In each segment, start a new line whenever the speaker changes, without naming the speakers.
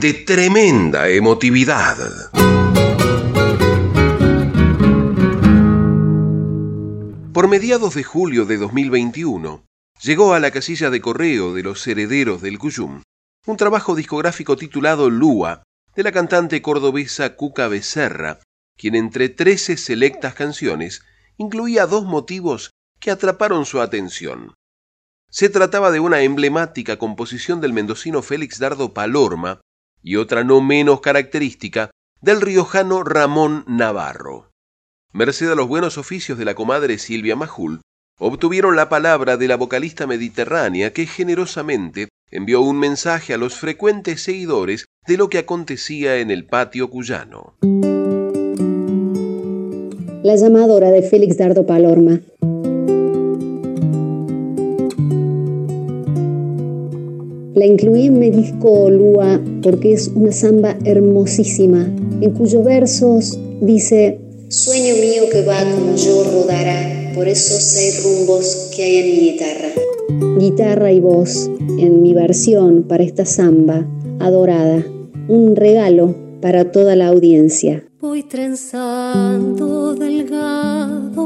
de tremenda emotividad. Por mediados de julio de 2021, llegó a la casilla de correo de los herederos del Cuyum un trabajo discográfico titulado Lua, de la cantante cordobesa Cuca Becerra, quien entre trece selectas canciones incluía dos motivos que atraparon su atención. Se trataba de una emblemática composición del mendocino Félix Dardo Palorma y otra no menos característica del riojano Ramón Navarro. Merced a los buenos oficios de la comadre Silvia Majul, obtuvieron la palabra de la vocalista mediterránea que generosamente envió un mensaje a los frecuentes seguidores de lo que acontecía en el patio cuyano
la llamadora de Félix Dardo Palorma. La incluí en mi disco Lua porque es una samba hermosísima, en cuyos versos dice, Sueño mío que va como yo rodará por esos seis rumbos que hay en mi guitarra. Guitarra y voz en mi versión para esta samba adorada, un regalo para toda la audiencia.
Voy trenzando delgado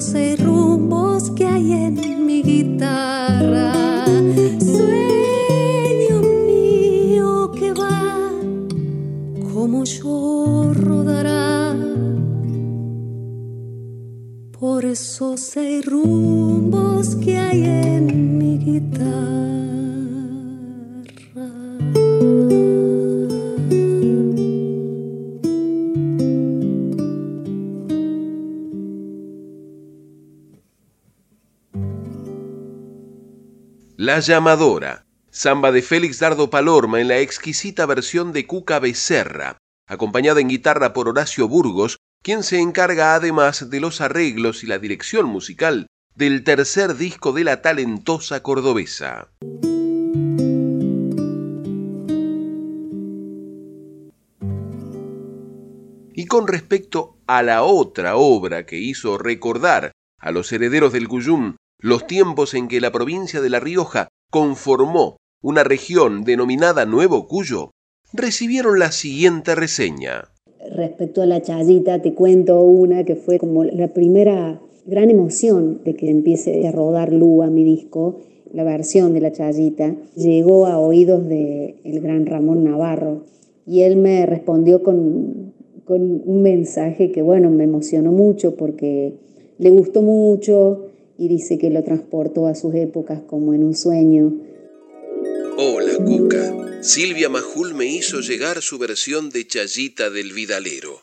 esos rumbos que hay en mi guitarra. Sueño mío que va como yo rodará por esos rumbos que hay en La
llamadora, samba de Félix Dardo Palorma en la exquisita versión de Cuca Becerra, acompañada en guitarra por Horacio Burgos, quien se encarga además de los arreglos y la dirección musical del tercer disco de la talentosa cordobesa. Y con respecto a la otra obra que hizo recordar a los herederos del Cuyum los tiempos en que la provincia de La Rioja conformó una región denominada Nuevo Cuyo, recibieron la siguiente reseña.
Respecto a la chayita, te cuento una que fue como la primera gran emoción de que empiece a rodar Lua, mi disco, la versión de la chayita, llegó a oídos del el gran Ramón Navarro y él me respondió con, con un mensaje que, bueno, me emocionó mucho porque le gustó mucho, y dice que lo transportó a sus épocas como en un sueño.
Hola, Cuca. Silvia Majul me hizo llegar su versión de Chayita del Vidalero.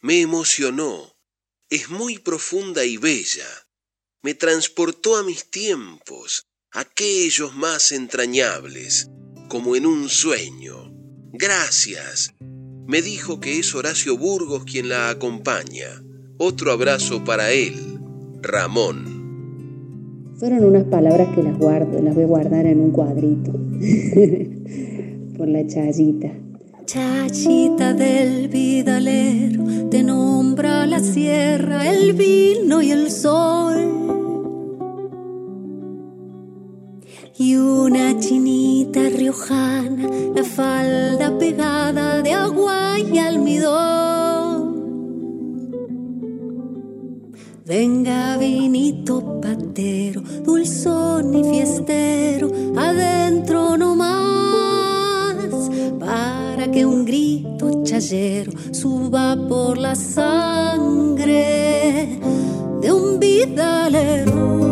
Me emocionó. Es muy profunda y bella. Me transportó a mis tiempos, aquellos más entrañables, como en un sueño. Gracias. Me dijo que es Horacio Burgos quien la acompaña. Otro abrazo para él, Ramón.
Fueron unas palabras que las guardo, las voy a guardar en un cuadrito. Por la chayita.
Chachita del vidalero, te nombra la sierra, el vino y el sol. Y una chinita riojana, la falda pegada de agua y almidón. Venga vinito patero, dulzón y fiestero, adentro no más, para que un grito chayero suba por la sangre de un vidalero.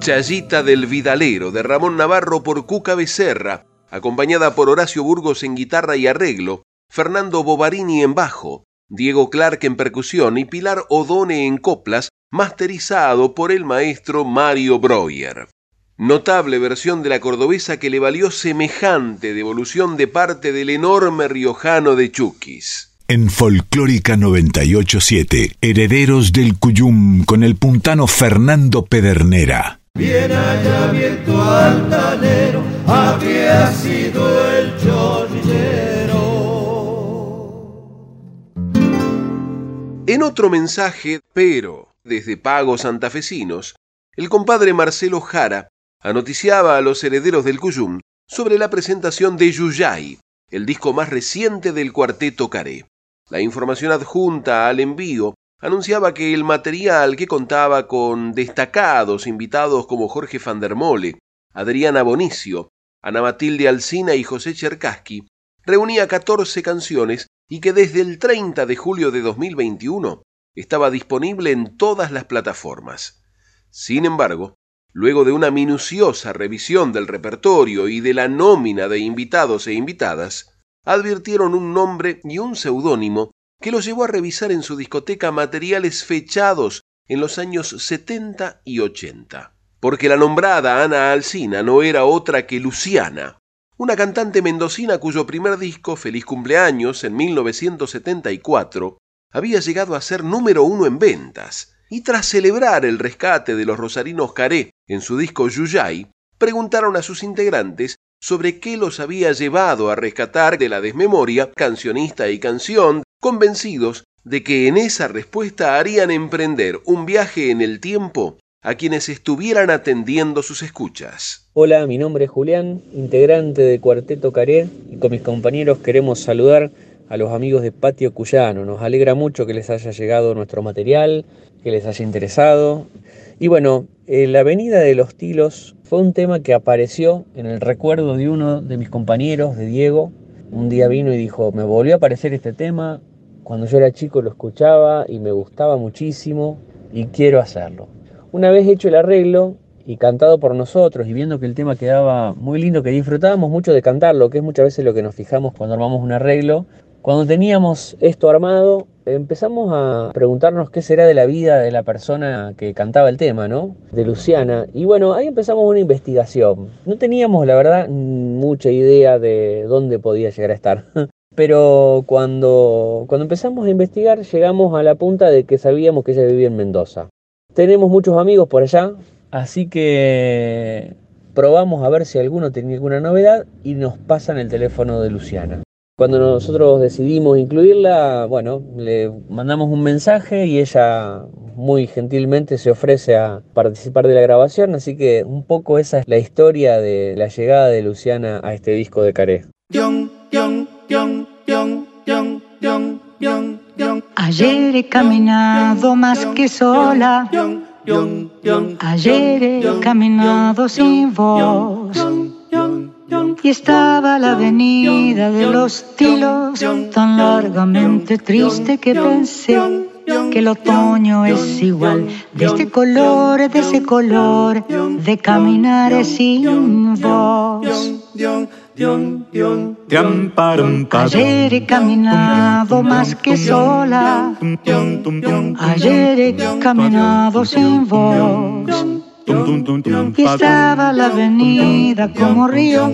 Chayita del Vidalero de Ramón Navarro por Cuca Becerra, acompañada por Horacio Burgos en guitarra y arreglo, Fernando Bovarini en bajo, Diego Clark en percusión y Pilar Odone en coplas, masterizado por el maestro Mario Breuer. Notable versión de la cordobesa que le valió semejante devolución de parte del enorme riojano de Chuquis.
En Folclórica 987, Herederos del Cuyum con el puntano Fernando Pedernera.
Bien allá viento altanero, había sido el
En otro mensaje, pero desde pagos santafesinos, el compadre Marcelo Jara anoticiaba a los herederos del Cuyum sobre la presentación de Yuyay, el disco más reciente del cuarteto Caré. La información adjunta al envío anunciaba que el material que contaba con destacados invitados como Jorge van der Mole, Adriana Bonicio, Ana Matilde Alcina y José Cherkaski, reunía 14 canciones y que desde el 30 de julio de 2021 estaba disponible en todas las plataformas. Sin embargo, luego de una minuciosa revisión del repertorio y de la nómina de invitados e invitadas, advirtieron un nombre y un seudónimo que los llevó a revisar en su discoteca materiales fechados en los años 70 y 80. Porque la nombrada Ana Alsina no era otra que Luciana, una cantante mendocina cuyo primer disco, Feliz Cumpleaños, en 1974, había llegado a ser número uno en ventas, y tras celebrar el rescate de los rosarinos Caré en su disco Yuyay, preguntaron a sus integrantes sobre qué los había llevado a rescatar de la desmemoria cancionista y canción, convencidos de que en esa respuesta harían emprender un viaje en el tiempo a quienes estuvieran atendiendo sus escuchas.
Hola, mi nombre es Julián, integrante de Cuarteto Caré, y con mis compañeros queremos saludar a los amigos de Patio Cuyano. Nos alegra mucho que les haya llegado nuestro material, que les haya interesado. Y bueno, eh, la Avenida de los Tilos fue un tema que apareció en el recuerdo de uno de mis compañeros, de Diego. Un día vino y dijo, me volvió a aparecer este tema, cuando yo era chico lo escuchaba y me gustaba muchísimo y quiero hacerlo. Una vez hecho el arreglo y cantado por nosotros y viendo que el tema quedaba muy lindo, que disfrutábamos mucho de cantarlo, que es muchas veces lo que nos fijamos cuando armamos un arreglo, cuando teníamos esto armado, empezamos a preguntarnos qué será de la vida de la persona que cantaba el tema, ¿no? De Luciana. Y bueno, ahí empezamos una investigación. No teníamos, la verdad, mucha idea de dónde podía llegar a estar. Pero cuando, cuando empezamos a investigar, llegamos a la punta de que sabíamos que ella vivía en Mendoza. Tenemos muchos amigos por allá, así que probamos a ver si alguno tenía alguna novedad y nos pasan el teléfono de Luciana. Cuando nosotros decidimos incluirla, bueno, le mandamos un mensaje y ella muy gentilmente se ofrece a participar de la grabación, así que un poco esa es la historia de la llegada de Luciana a este disco de Caré.
Ayer he caminado más que sola. Ayer he caminado sin voz. Y estaba la avenida de los tilos tan largamente triste que pensé que el otoño es igual de este color, de ese color, de caminar sin voz. Ayer he caminado más que sola. Ayer he caminado sin voz. Y estaba la avenida como río.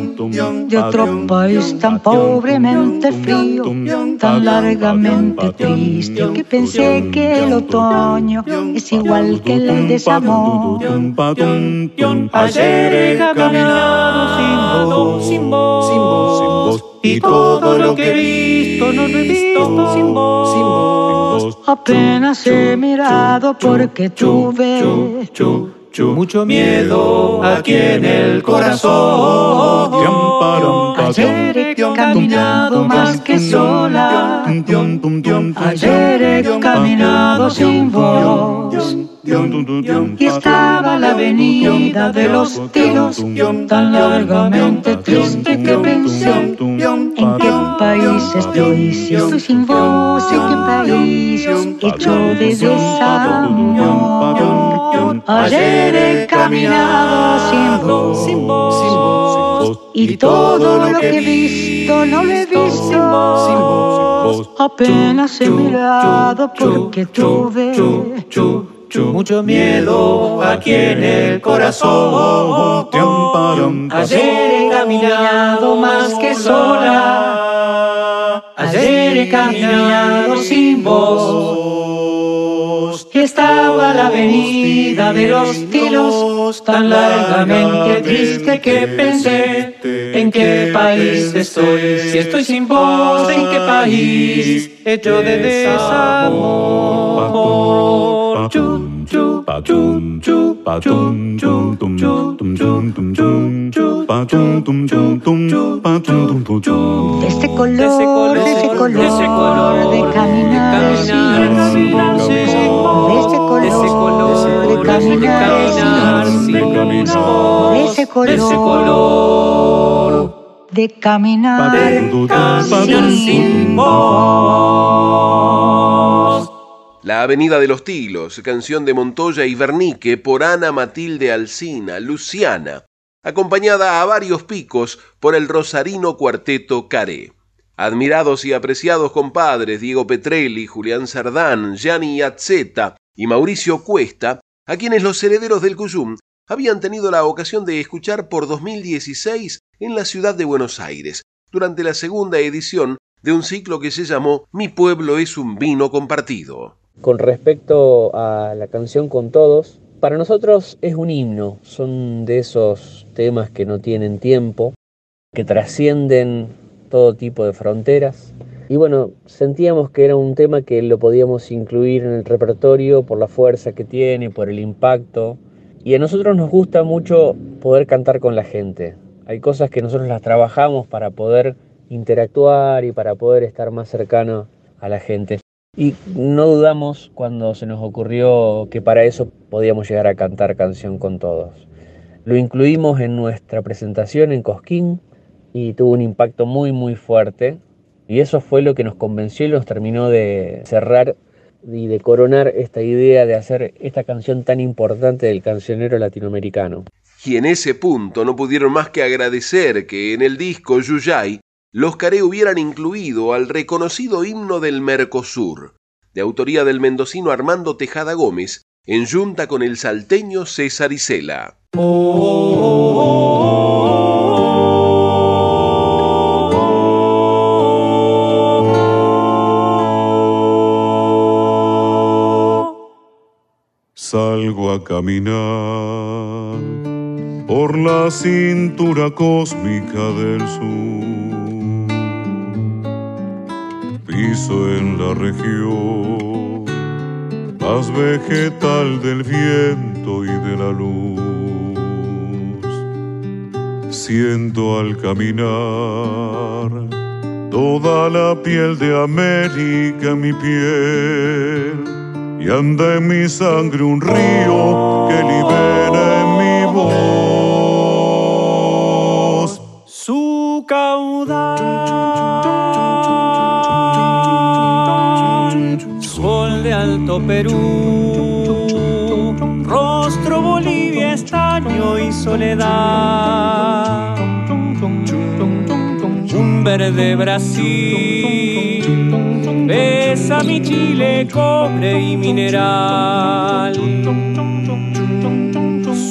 de otro país tan pobremente frío, tan largamente triste, que pensé que el otoño es igual que el desamor.
Ayer he caminado sin voz, sin voz, y todo lo que he visto no lo he visto sin voz.
Apenas he mirado porque tuve
mucho miedo aquí en el corazón.
Ayer he caminado más que sola. Ayer he caminado sin voz. Y estaba la avenida de los tiros tan largamente triste que pensé en que país estoy? Si estoy sin vos, ¿en qué país? Hecho de desamor. Ayer he caminado sin vos, y todo lo que he visto no lo he visto. Apenas he mirado porque tuve
mucho miedo aquí en el corazón. Ayer he caminado más que sola. Ayer he caminado sin voz. Y estaba la avenida de los tilos tan largamente triste que pensé en qué país estoy. Si estoy sin voz, en qué país hecho de desamor.
De ese color, de ese color de caminar sin. De ese color, de caminar sin. De ese color, de caminar sin voz.
La Avenida de los Tilos, canción de Montoya y Vernique por Ana Matilde Alcina, Luciana, acompañada a varios picos por el rosarino cuarteto Caré. Admirados y apreciados compadres Diego Petrelli, Julián Sardán, Gianni Azzeta y Mauricio Cuesta, a quienes los herederos del Cuyum habían tenido la ocasión de escuchar por 2016 en la ciudad de Buenos Aires, durante la segunda edición de un ciclo que se llamó Mi pueblo es un vino compartido.
Con respecto a la canción con todos, para nosotros es un himno, son de esos temas que no tienen tiempo, que trascienden todo tipo de fronteras. Y bueno, sentíamos que era un tema que lo podíamos incluir en el repertorio por la fuerza que tiene, por el impacto. Y a nosotros nos gusta mucho poder cantar con la gente. Hay cosas que nosotros las trabajamos para poder interactuar y para poder estar más cercano a la gente. Y no dudamos cuando se nos ocurrió que para eso podíamos llegar a cantar canción con todos. Lo incluimos en nuestra presentación en Cosquín y tuvo un impacto muy muy fuerte y eso fue lo que nos convenció y nos terminó de cerrar y de coronar esta idea de hacer esta canción tan importante del cancionero latinoamericano.
Y en ese punto no pudieron más que agradecer que en el disco Yuyay los Caré hubieran incluido al reconocido himno del Mercosur, de autoría del mendocino Armando Tejada Gómez, en junta con el salteño César Isela.
Salgo a caminar por la cintura cósmica del sur piso en la región más vegetal del viento y de la luz. Siento al caminar toda la piel de América en mi piel y anda en mi sangre un río que libera
Perú, rostro Bolivia, estaño y soledad. Un verde Brasil, besa mi Chile, cobre y mineral.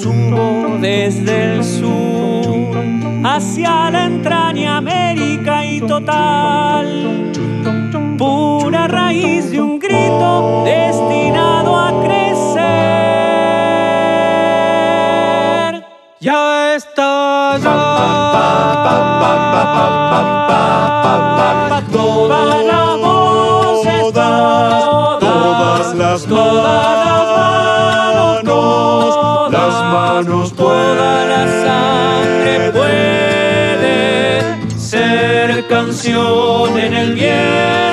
Subo desde el sur hacia la entraña América y total pura raíz de un grito destinado a crecer. Ya está toda la voz,
todas las manos, las manos,
toda la sangre puede ser canción en el bien.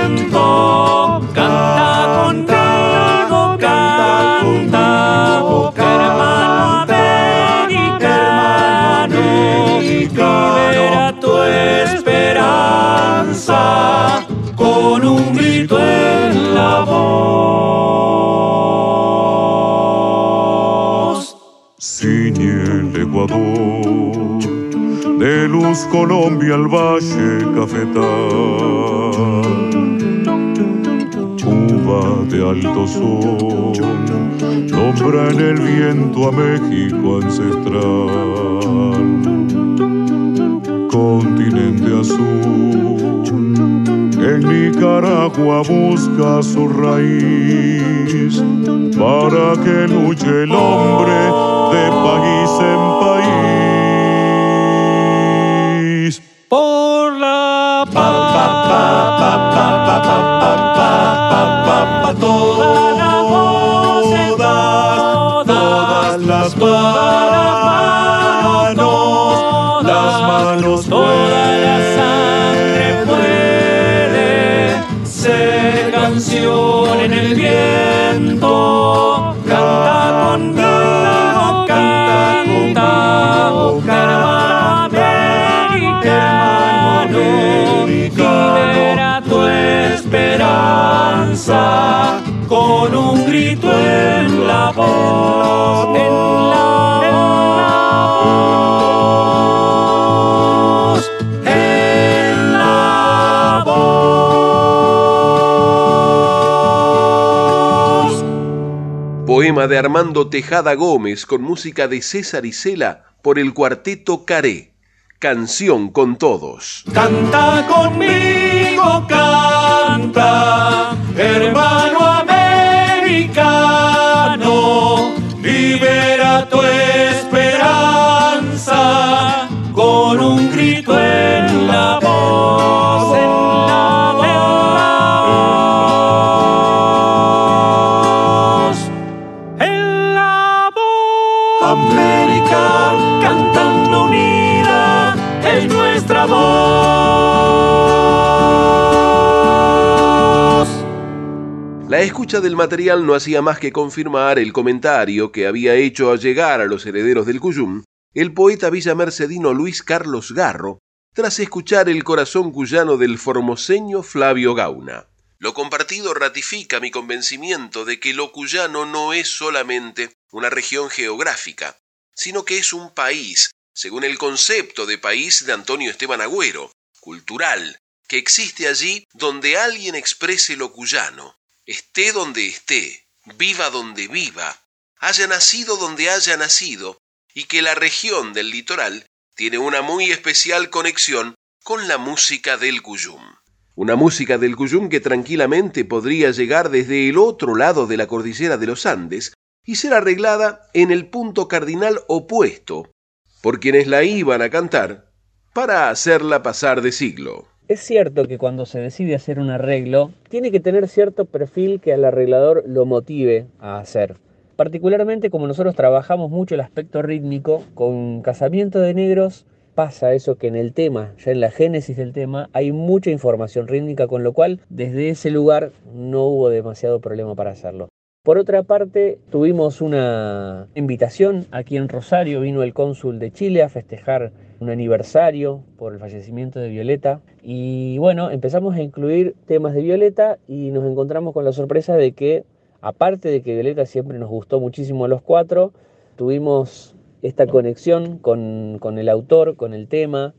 con un grito en la voz. Ciñe el Ecuador de luz Colombia al valle cafetal. Cuba de alto sol, nombra en el viento a México ancestral. Nicaragua busca su raíz para que luche el hombre de país en
en la voz, en la voz.
Poema de Armando Tejada Gómez con música de César Isela por el cuarteto Caré. Canción con todos.
Canta conmigo, canta, hermano libera tu esperanza con un grito en
escucha del material no hacía más que confirmar el comentario que había hecho a llegar a los herederos del Cuyum el poeta villamercedino Luis Carlos Garro tras escuchar el corazón cuyano del formoseño Flavio Gauna. Lo compartido ratifica mi convencimiento de que lo cuyano no es solamente una región geográfica, sino que es un país, según el concepto de país de Antonio Esteban Agüero, cultural, que existe allí donde alguien exprese lo cuyano, esté donde esté, viva donde viva, haya nacido donde haya nacido, y que la región del litoral tiene una muy especial conexión con la música del Cuyum. Una música del Cuyum que tranquilamente podría llegar desde el otro lado de la cordillera de los Andes y ser arreglada en el punto cardinal opuesto por quienes la iban a cantar para hacerla pasar de siglo.
Es cierto que cuando se decide hacer un arreglo, tiene que tener cierto perfil que al arreglador lo motive a hacer. Particularmente como nosotros trabajamos mucho el aspecto rítmico, con Casamiento de Negros pasa eso que en el tema, ya en la génesis del tema, hay mucha información rítmica, con lo cual desde ese lugar no hubo demasiado problema para hacerlo. Por otra parte, tuvimos una invitación aquí en Rosario, vino el cónsul de Chile a festejar un aniversario por el fallecimiento de Violeta y bueno, empezamos a incluir temas de Violeta y nos encontramos con la sorpresa de que, aparte de que Violeta siempre nos gustó muchísimo a los cuatro, tuvimos esta conexión con, con el autor, con el tema,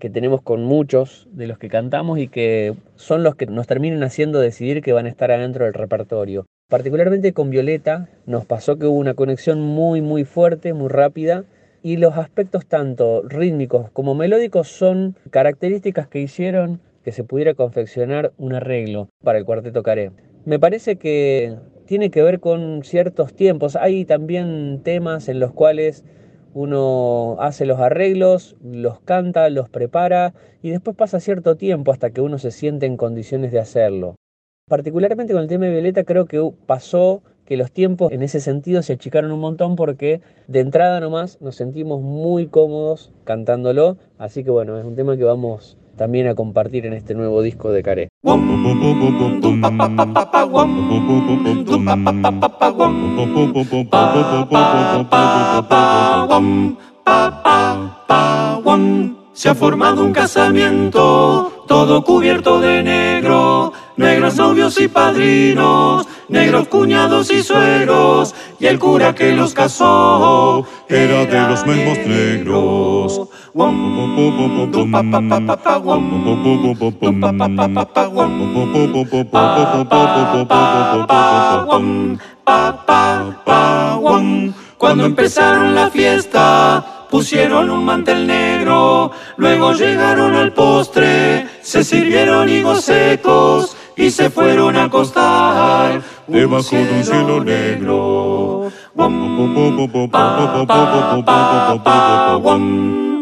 que tenemos con muchos de los que cantamos y que son los que nos terminan haciendo decidir que van a estar adentro del repertorio. Particularmente con Violeta nos pasó que hubo una conexión muy muy fuerte, muy rápida y los aspectos tanto rítmicos como melódicos son características que hicieron que se pudiera confeccionar un arreglo para el cuarteto Caré. Me parece que tiene que ver con ciertos tiempos. Hay también temas en los cuales uno hace los arreglos, los canta, los prepara y después pasa cierto tiempo hasta que uno se siente en condiciones de hacerlo. Particularmente con el tema de Violeta creo que pasó que los tiempos en ese sentido se achicaron un montón porque de entrada nomás nos sentimos muy cómodos cantándolo, así que bueno, es un tema que vamos también a compartir en este nuevo disco de Caré.
Se ha formado un casamiento, todo cubierto de negro, negros novios y padrinos, negros cuñados y suegros, y el cura que los casó
era de los mismos negros.
Cuando empezaron la fiesta, pusieron un mantel negro, luego llegaron al postre, se sirvieron higos secos y se fueron a acostar
debajo de un cielo negro.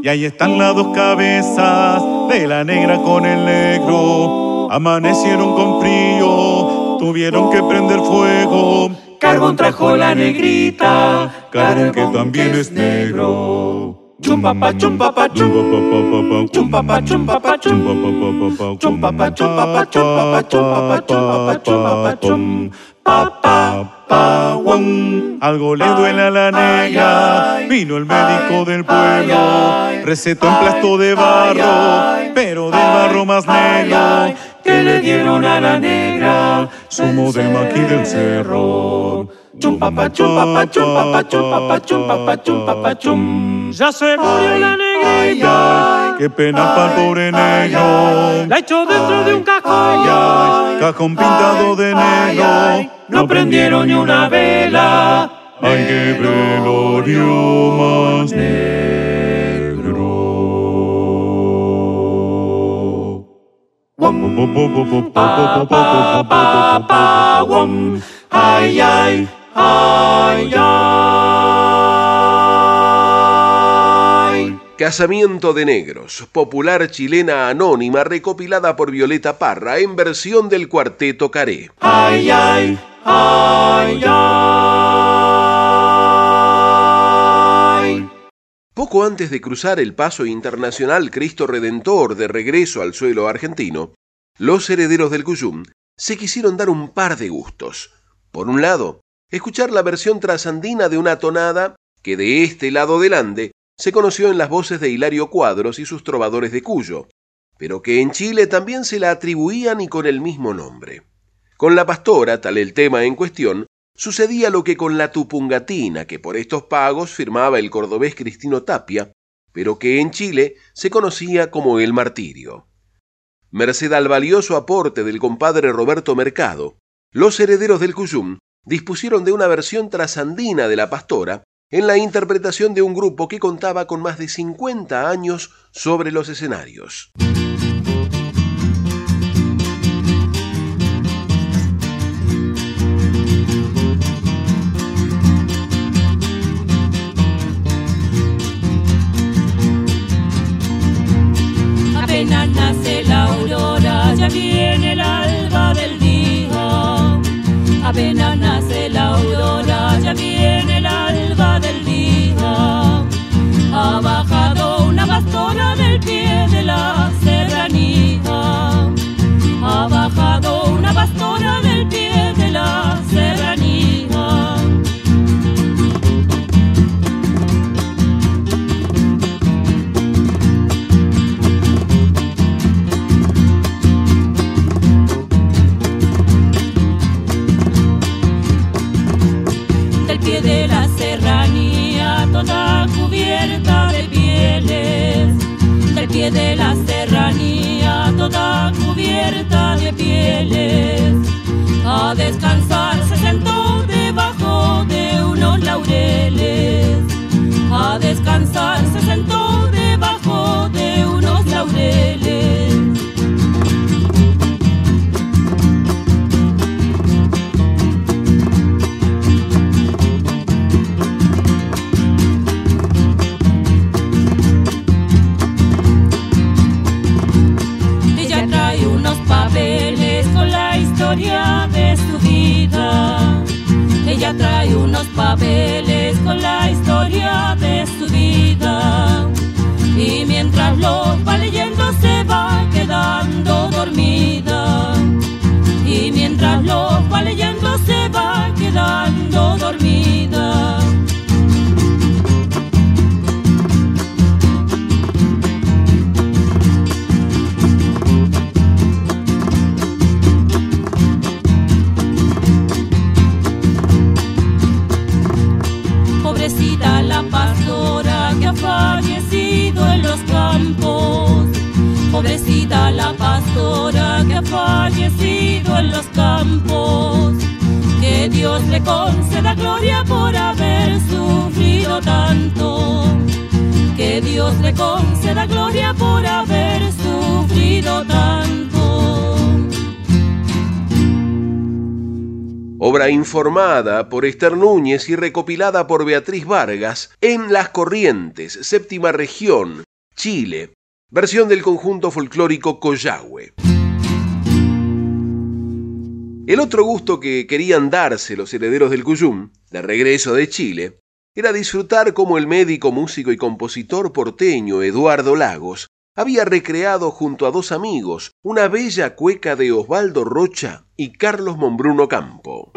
Y ahí están las dos cabezas de la negra con el negro. Amanecieron con frío, tuvieron que prender fuego.
Carbón trajo la negrita,
carbón que también es negro.
Chumpapa, chumpapa, chum. Chumpapa, chumpapa, chum. Chumpapa, chumpapa, chumpapa, chumpapa, chumpapa, chumpapa, chum.
Algo le duele a la negra, vino el médico del pueblo, recetó en plasto de barro, pero del barro más negro,
que le dieron a la negra,
sumo de maqui del cerro.
Chumpapa, chumpapa, chumpapa, chumpapa, chumpapa, chumpapa, chum. Ya se murió la negrita.
Qué pena para el pobre negro.
La echó dentro de un cajón.
Cajón pintado de negro.
No prendieron ni una vela.
Ay, qué velorio más
negro.
Casamiento de Negros, popular chilena anónima recopilada por Violeta Parra en versión del cuarteto Caré.
Ay, ay, ay, ay.
Poco antes de cruzar el paso internacional Cristo Redentor de regreso al suelo argentino, los herederos del Cuyum se quisieron dar un par de gustos. Por un lado, escuchar la versión trasandina de una tonada que de este lado del Ande se conoció en las voces de Hilario Cuadros y sus trovadores de Cuyo, pero que en Chile también se la atribuían y con el mismo nombre. Con la pastora, tal el tema en cuestión, sucedía lo que con la tupungatina, que por estos pagos firmaba el cordobés Cristino Tapia, pero que en Chile se conocía como el martirio. Merced al valioso aporte del compadre Roberto Mercado, los herederos del Cuyum dispusieron de una versión trasandina de la pastora en la interpretación de un grupo que contaba con más de 50 años sobre los escenarios.
La aurora, ya viene el alba del día. Apenas nace la aurora, ya viene el alba del día. Ha bajado una pastora del pie de la serranía. Ha bajado una pastora del de la serranía, toda cubierta de pieles. Del pie de la serranía, toda cubierta de pieles. A descansar se sentó debajo de unos laureles. A descansar se sentó debajo de unos laureles. ella trae unos papeles con la historia de su vida. Y mientras lo va leyendo se va quedando dormida. Y mientras lo va leyendo se va quedando dormida. Nacido en los campos. Que Dios le conceda gloria por haber sufrido tanto. Que Dios le conceda gloria por haber sufrido tanto.
Obra informada por Esther Núñez y recopilada por Beatriz Vargas en Las Corrientes, séptima región, Chile, versión del conjunto folclórico Coyahue. El otro gusto que querían darse los herederos del Cuyum, de regreso de Chile, era disfrutar como el médico, músico y compositor porteño Eduardo Lagos había recreado junto a dos amigos una bella cueca de Osvaldo Rocha y Carlos Mombruno Campo.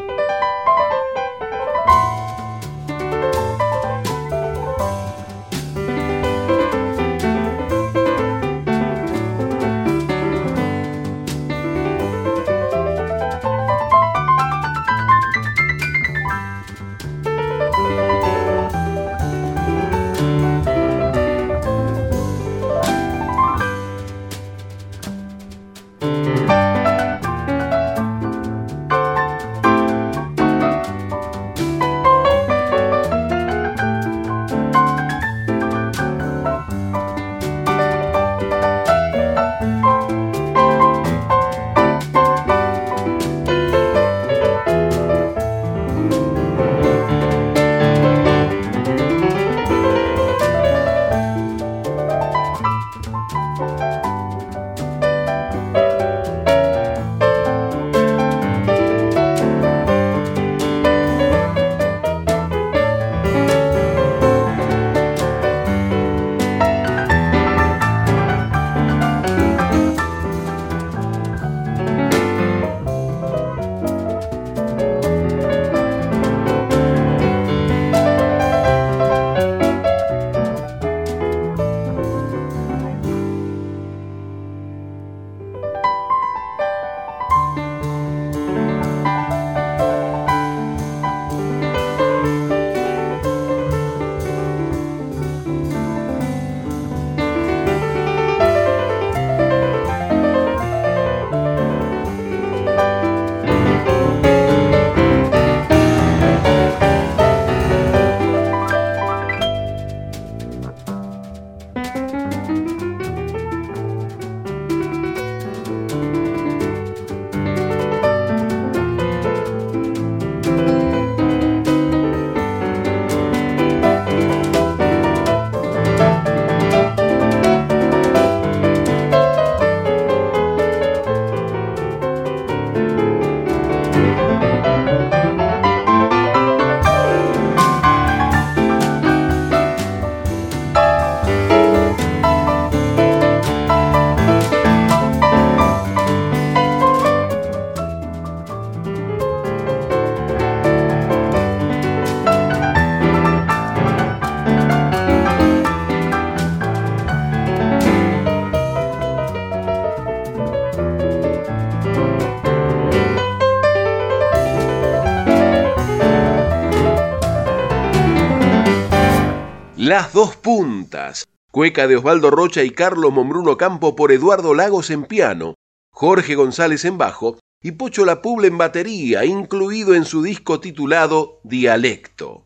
Las dos puntas. Cueca de Osvaldo Rocha y Carlos Mombruno Campo por Eduardo Lagos en piano, Jorge González en bajo y Pocho La Puble en batería, incluido en su disco titulado Dialecto.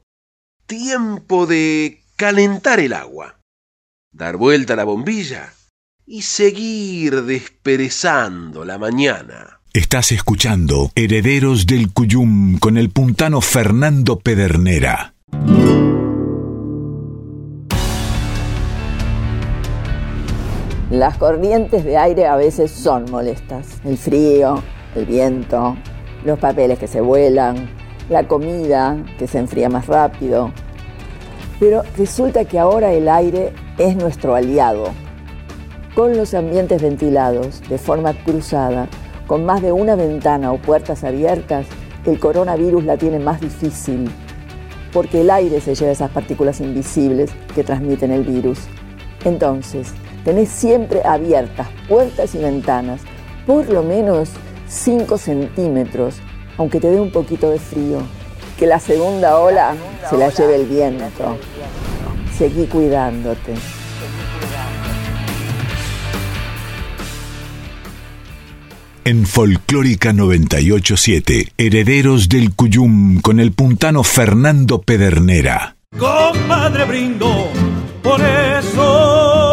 Tiempo de calentar el agua, dar vuelta a la bombilla y seguir desperezando la mañana.
Estás escuchando Herederos del Cuyum con el puntano Fernando Pedernera.
Las corrientes de aire a veces son molestas. El frío, el viento, los papeles que se vuelan, la comida que se enfría más rápido. Pero resulta que ahora el aire es nuestro aliado. Con los ambientes ventilados de forma cruzada, con más de una ventana o puertas abiertas, el coronavirus la tiene más difícil, porque el aire se lleva esas partículas invisibles que transmiten el virus. Entonces, tenés siempre abiertas puertas y ventanas, por lo menos 5 centímetros, aunque te dé un poquito de frío. Que la segunda ola se la lleve el viento. Seguí cuidándote.
En Folclórica 987, Herederos del Cuyum con el puntano Fernando Pedernera.
Compadre brindo por eso.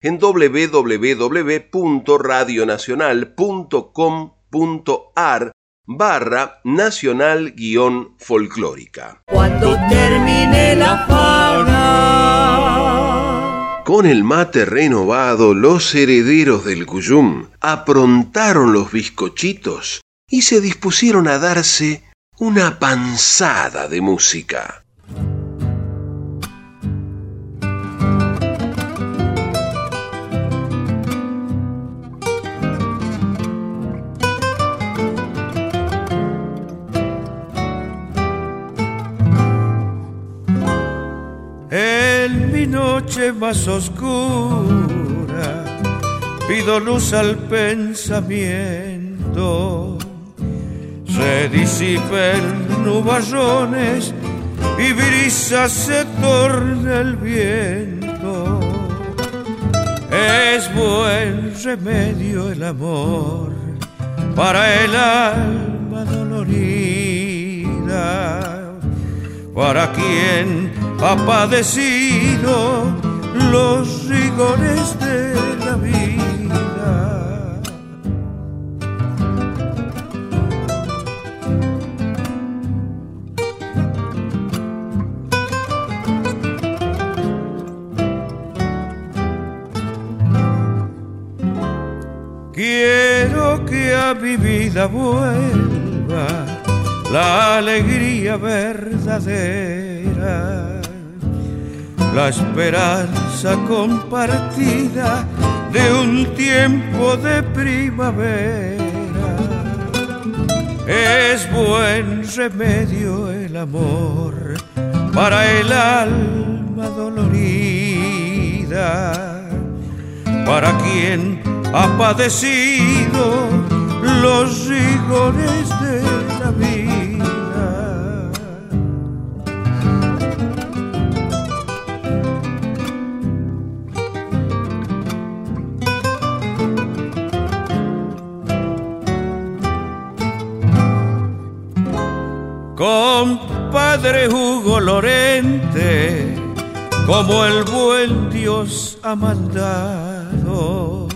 en www.radionacional.com.ar barra nacional guion folclórica.
Cuando termine la fauna.
Con el mate renovado, los herederos del Cuyum aprontaron los bizcochitos y se dispusieron a darse una panzada de música.
Noche más oscura pido luz al pensamiento. Se disipen nubarrones y brisa se torna el viento. Es buen remedio el amor para el alma dolorida, para quien ha padecido los rigores de la vida. Quiero que a mi vida vuelva la alegría verdadera la esperanza compartida de un tiempo de primavera. Es buen remedio el amor para el alma dolorida, para quien ha padecido los rigores de la vida. Compadre Hugo Lorente, como el buen Dios ha mandado,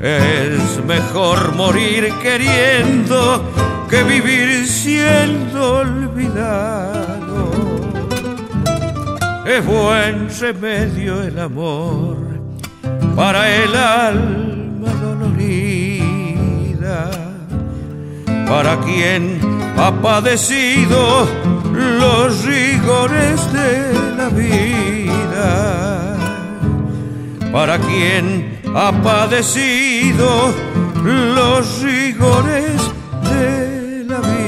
es mejor morir queriendo que vivir siendo olvidado. Es buen remedio el amor para el alma dolorida, para quien ha padecido los rigores de la vida. Para quien ha padecido los rigores de la vida.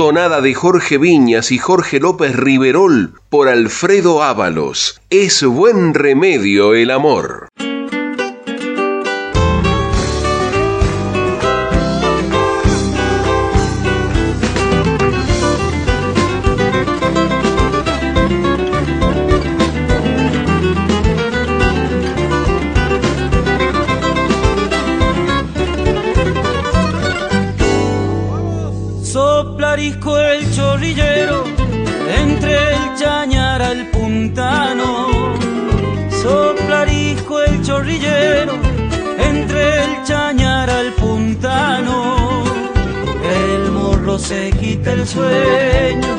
tonada de Jorge Viñas y Jorge López Riverol por Alfredo Ábalos. Es buen remedio el amor.
chorrillero, entre el chañar al puntano. El morro se quita el sueño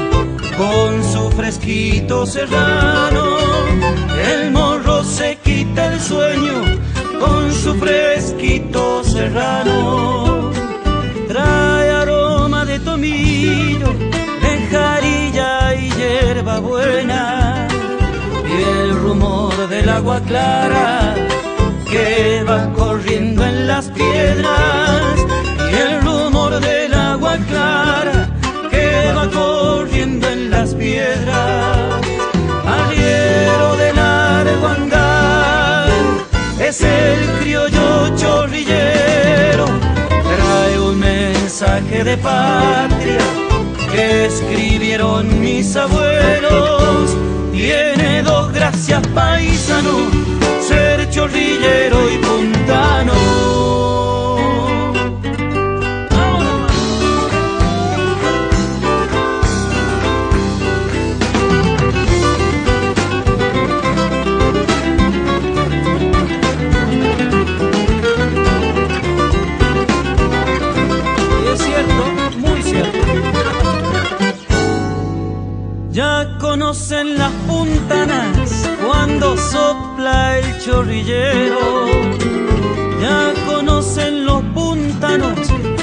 con su fresquito serrano. El morro se quita el sueño con su fresquito serrano. Trae aroma de tomillo, de jarilla y hierba buena.
Y el rumor del agua clara que va corriendo en las piedras y el rumor del agua clara que va corriendo en las piedras. Arriero del Arguangal es el criollo chorrillero, trae un mensaje de patria que escribieron mis abuelos. Tiene dos gracias paisano, chorrillero y puntano. es cierto, muy cierto. Ya conocen las puntanas cuando el chorrillero. Ya conocen los puntanos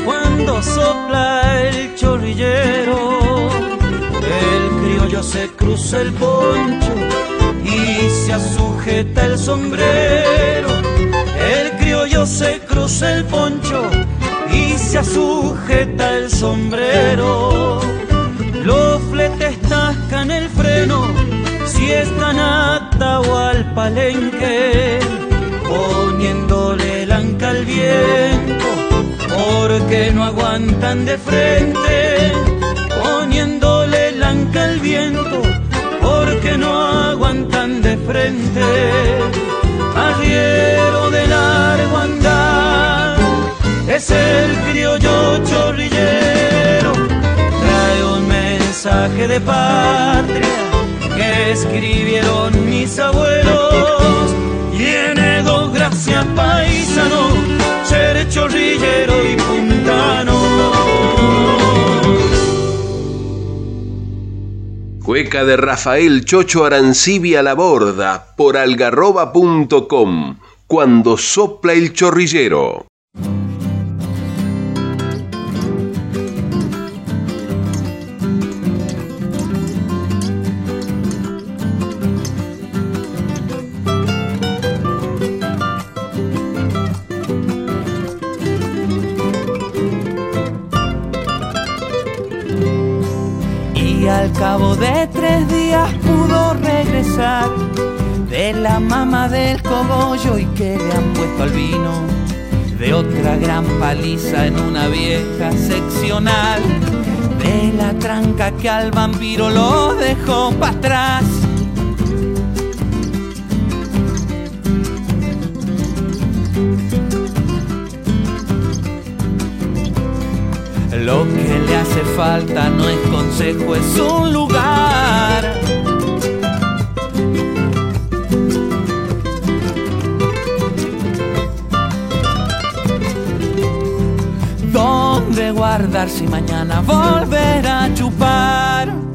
cuando sopla el chorrillero. El criollo se cruza el poncho y se sujeta el sombrero. El criollo se cruza el poncho y se sujeta el sombrero. Los fletes tascan el freno si están atado al palenque, poniéndole el anca al viento, porque no aguantan de frente, poniéndole el anca al viento, porque no aguantan de frente. Arriero de largo andar es el criollo chorrillero, trae un mensaje de patria escribieron mis abuelos. Tiene dos gracias paisano, ser chorrillero y puntano.
Cueca de Rafael Chocho Arancibia la borda por algarroba.com. Cuando sopla el chorrillero.
Cabo de tres días pudo regresar de la mama del cogollo y que le han puesto al vino de otra gran paliza en una vieja seccional de la tranca que al vampiro lo dejó para atrás. Lo que falta no es consejo, es un lugar. Donde guardar si mañana volver a chupar.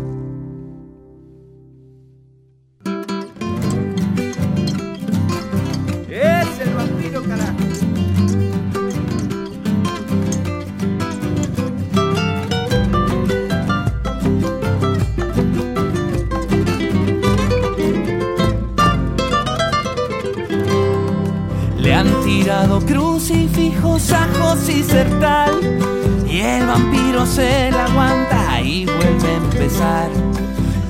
Se la aguanta y vuelve a empezar.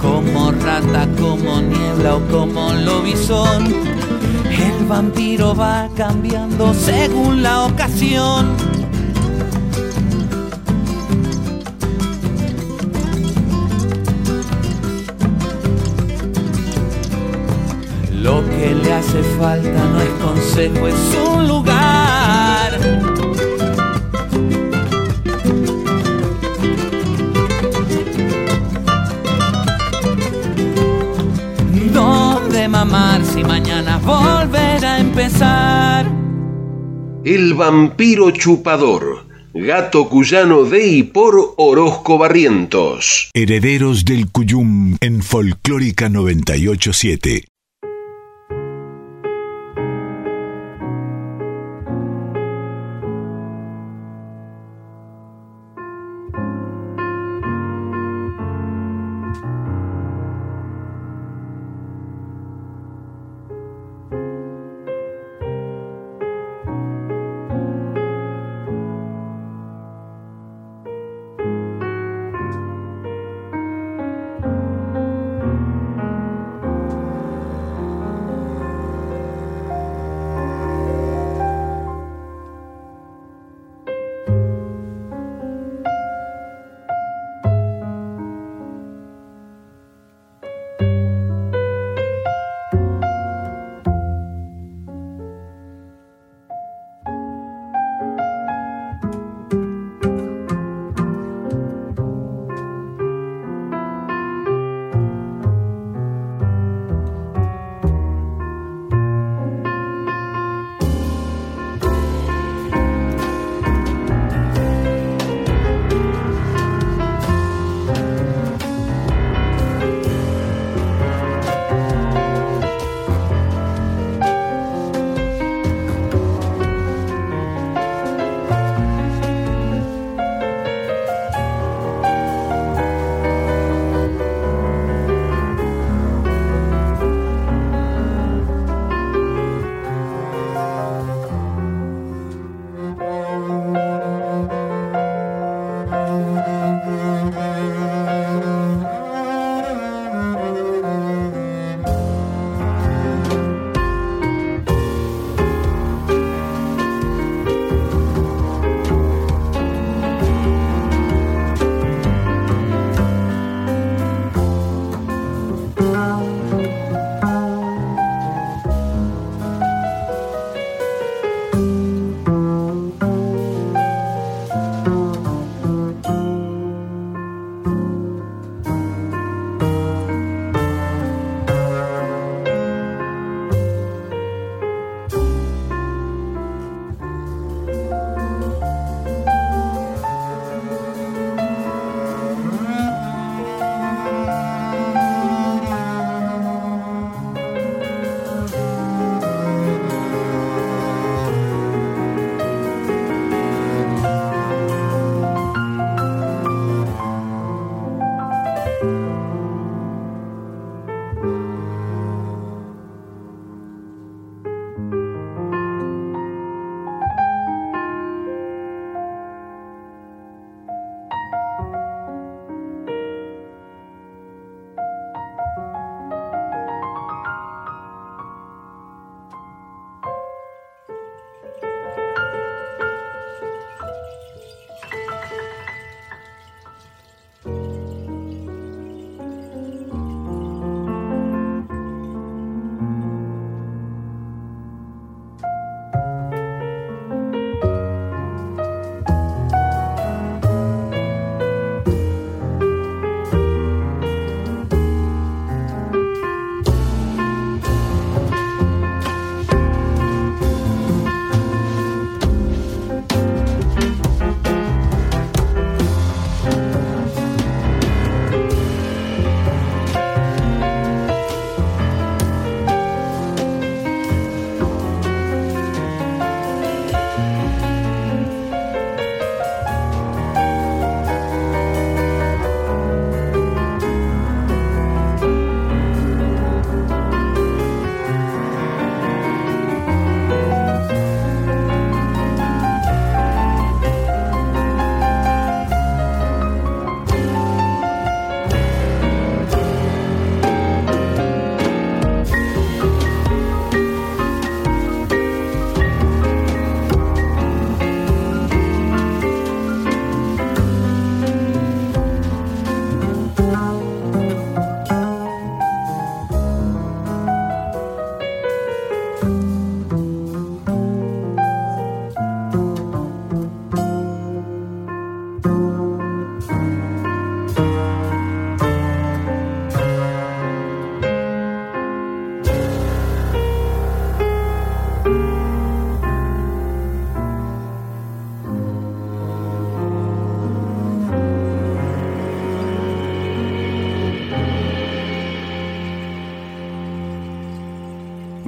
Como rata, como niebla o como lobizón. El vampiro va cambiando según la ocasión. Lo que le hace falta no es consejo, es un lugar. Si mañana volver a empezar.
El vampiro chupador. Gato cuyano de y por Orozco Barrientos.
Herederos del Cuyum en Folclórica 987.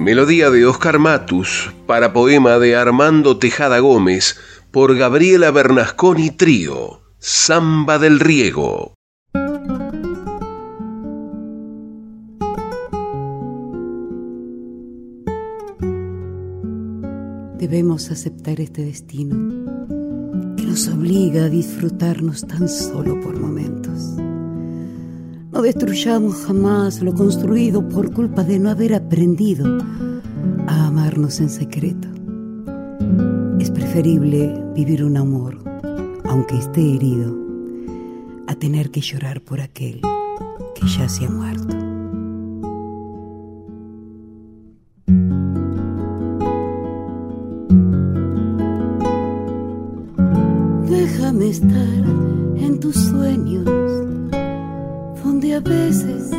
Melodía de Oscar Matus para poema de Armando Tejada Gómez por Gabriela Bernasconi Trío, Samba del Riego.
Debemos aceptar este destino que nos obliga a disfrutarnos tan solo por momentos. No destruyamos jamás lo construido por culpa de no haber aprendido a amarnos en secreto. Es preferible vivir un amor, aunque esté herido, a tener que llorar por aquel que ya se ha muerto. Déjame estar en tus sueños, donde a veces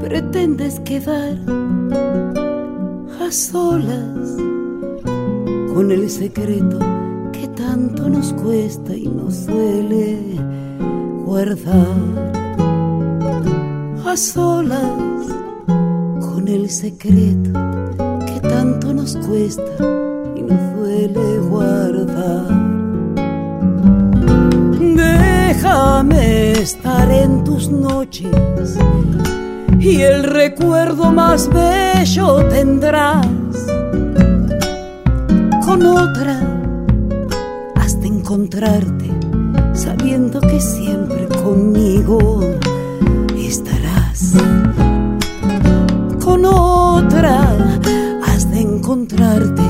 pretendes quedar a solas con el secreto que tanto nos cuesta y nos suele guardar. A solas con el secreto que tanto nos cuesta y nos duele guardar. Déjame estar en tus noches y el recuerdo más bello tendrás. Con otra has de encontrarte sabiendo que siempre conmigo estarás. Con otra has de encontrarte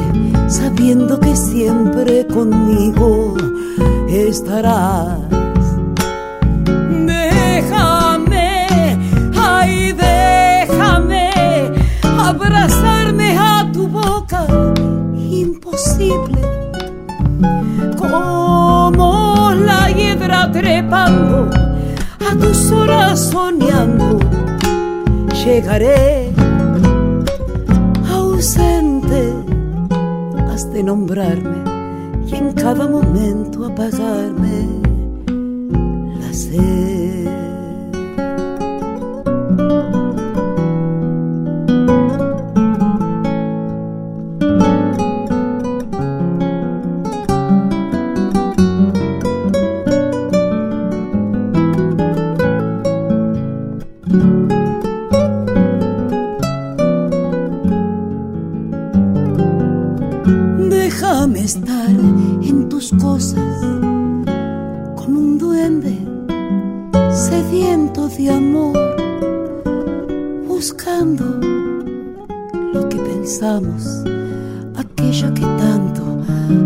sabiendo que siempre conmigo estarás. Trepando, a tus horas soñando, llegaré ausente, has de nombrarme y en cada momento apagarme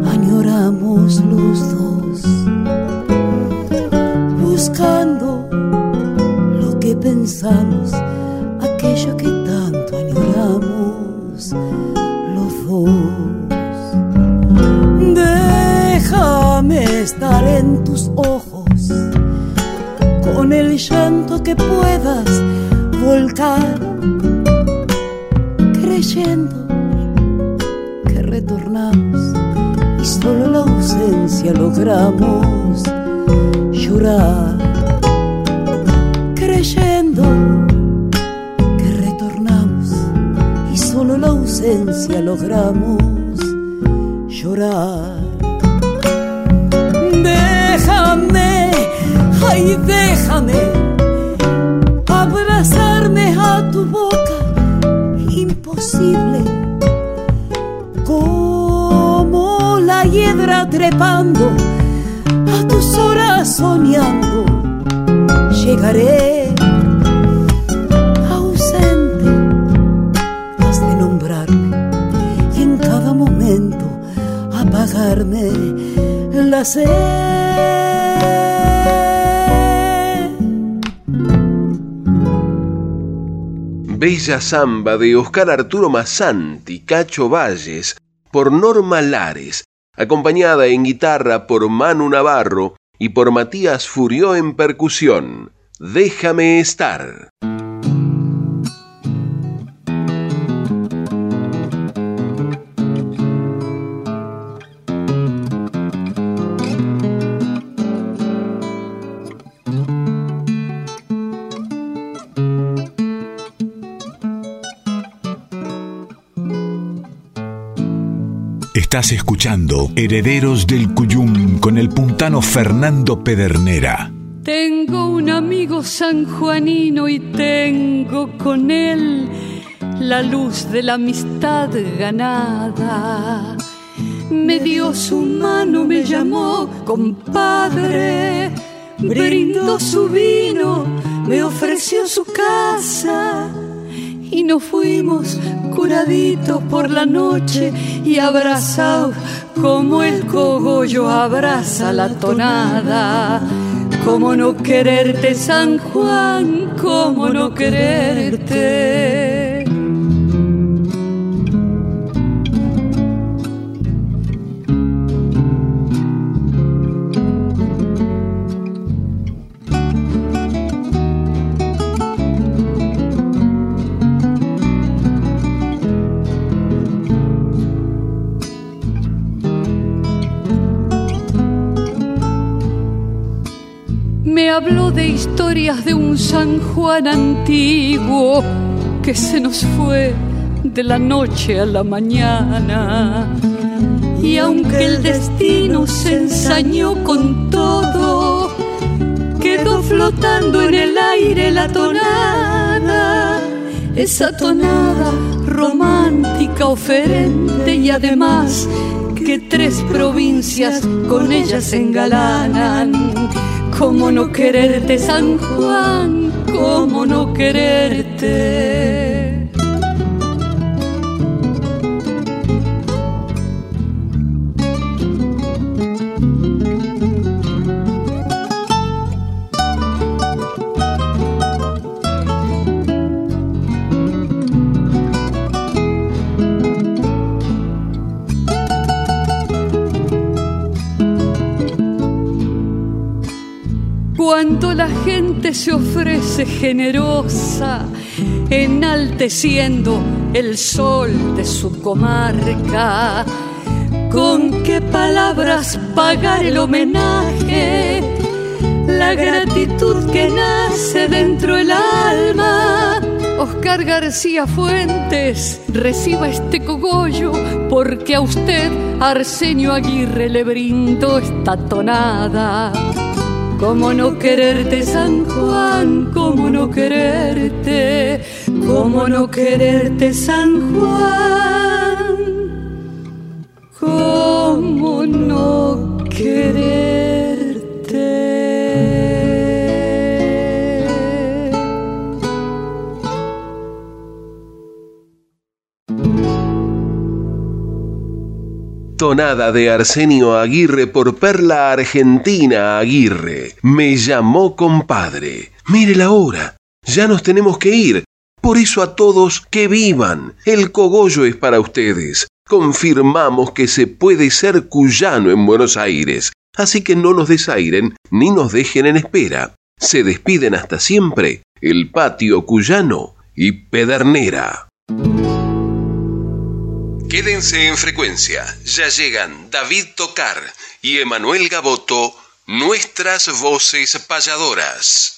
añoramos los dos, buscando lo que pensamos, aquello que tanto añoramos los dos. Déjame estar en tus ojos con el llanto que puedas volcar, logramos llorar, creyendo que retornamos y solo la ausencia logramos llorar. Déjame, ay, déjame abrazarme a tu boca, imposible. Como la hiedra trepando, soñando, llegaré ausente, has de nombrarme y en cada momento apagarme la sed.
Bella Samba de Oscar Arturo Massanti, Cacho Valles, por Norma Lares, acompañada en guitarra por Manu Navarro y por Matías Furió en percusión. Déjame estar.
Estás escuchando Herederos del Cuyum con el puntano Fernando Pedernera.
Tengo un amigo sanjuanino y tengo con él la luz de la amistad ganada. Me dio su mano, me llamó compadre, brindó su vino, me ofreció su casa y nos fuimos curaditos por la noche y abrazados como el cogollo abraza la tonada. Cómo no quererte, San Juan, cómo no quererte. Habló de historias de un San Juan antiguo que se nos fue de la noche a la mañana. Y aunque el destino se ensañó con todo, quedó flotando en el aire la tonada, esa tonada romántica, oferente y además que tres provincias con ella se engalanan ¿Cómo no quererte, San Juan? ¿Cómo no quererte? La gente se ofrece generosa, enalteciendo el sol de su comarca. ¿Con qué palabras pagar el homenaje? La gratitud que nace dentro del alma. Oscar García Fuentes, reciba este cogollo, porque a usted, Arsenio Aguirre, le brindo esta tonada. ¿Cómo no quererte, San Juan? ¿Cómo no quererte? ¿Cómo no quererte, San Juan?
Tonada de Arsenio Aguirre por Perla Argentina Aguirre. Me llamó compadre. Mire la hora. Ya nos tenemos que ir. Por eso a todos que vivan. El cogollo es para ustedes. Confirmamos que se puede ser cuyano en Buenos Aires. Así que no nos desairen ni nos dejen en espera. Se despiden hasta siempre el patio cuyano y Pedernera. Quédense en frecuencia, ya llegan David Tocar y Emanuel Gaboto, nuestras voces payadoras.